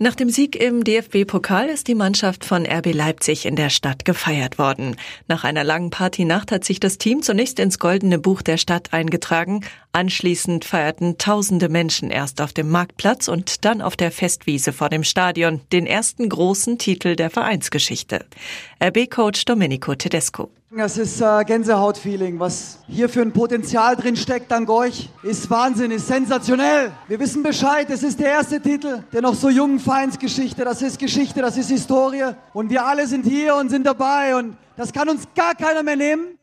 Nach dem Sieg im DFB-Pokal ist die Mannschaft von RB Leipzig in der Stadt gefeiert worden. Nach einer langen Partynacht hat sich das Team zunächst ins Goldene Buch der Stadt eingetragen. Anschließend feierten tausende Menschen erst auf dem Marktplatz und dann auf der Festwiese vor dem Stadion den ersten großen Titel der Vereinsgeschichte. RB-Coach Domenico Tedesco. Das ist äh, Gänsehautfeeling. Was hier für ein Potenzial drin steckt, dank euch, ist Wahnsinn, ist sensationell. Wir wissen Bescheid, es ist der erste Titel der noch so jungen Vereinsgeschichte. Das ist Geschichte, das ist Historie. Und wir alle sind hier und sind dabei. Und das kann uns gar keiner mehr nehmen.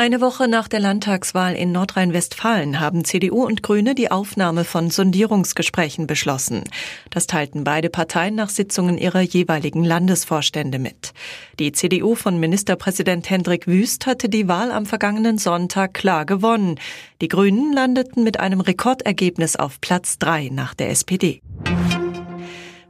Eine Woche nach der Landtagswahl in Nordrhein-Westfalen haben CDU und Grüne die Aufnahme von Sondierungsgesprächen beschlossen. Das teilten beide Parteien nach Sitzungen ihrer jeweiligen Landesvorstände mit. Die CDU von Ministerpräsident Hendrik Wüst hatte die Wahl am vergangenen Sonntag klar gewonnen. Die Grünen landeten mit einem Rekordergebnis auf Platz drei nach der SPD.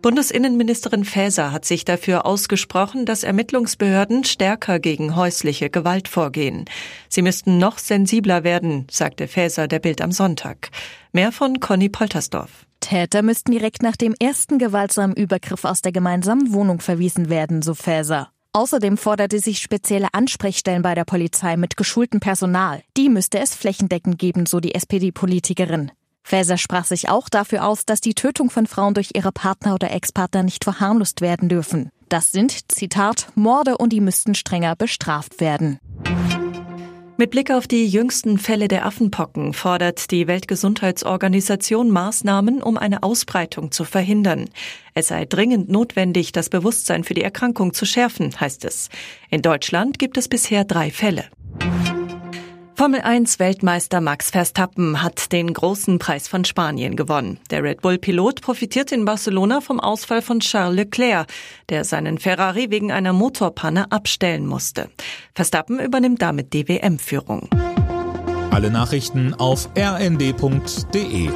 Bundesinnenministerin Faeser hat sich dafür ausgesprochen, dass Ermittlungsbehörden stärker gegen häusliche Gewalt vorgehen. Sie müssten noch sensibler werden, sagte Faeser der Bild am Sonntag. Mehr von Conny Poltersdorf. Täter müssten direkt nach dem ersten gewaltsamen Übergriff aus der gemeinsamen Wohnung verwiesen werden, so Faeser. Außerdem forderte sich spezielle Ansprechstellen bei der Polizei mit geschultem Personal. Die müsste es flächendeckend geben, so die SPD-Politikerin. Faeser sprach sich auch dafür aus, dass die Tötung von Frauen durch ihre Partner oder Ex-Partner nicht verharmlost werden dürfen. Das sind, Zitat, Morde und die müssten strenger bestraft werden. Mit Blick auf die jüngsten Fälle der Affenpocken fordert die Weltgesundheitsorganisation Maßnahmen, um eine Ausbreitung zu verhindern. Es sei dringend notwendig, das Bewusstsein für die Erkrankung zu schärfen, heißt es. In Deutschland gibt es bisher drei Fälle. Formel 1 Weltmeister Max Verstappen hat den großen Preis von Spanien gewonnen. Der Red Bull Pilot profitiert in Barcelona vom Ausfall von Charles Leclerc, der seinen Ferrari wegen einer Motorpanne abstellen musste. Verstappen übernimmt damit die WM-Führung. Alle Nachrichten auf rnd.de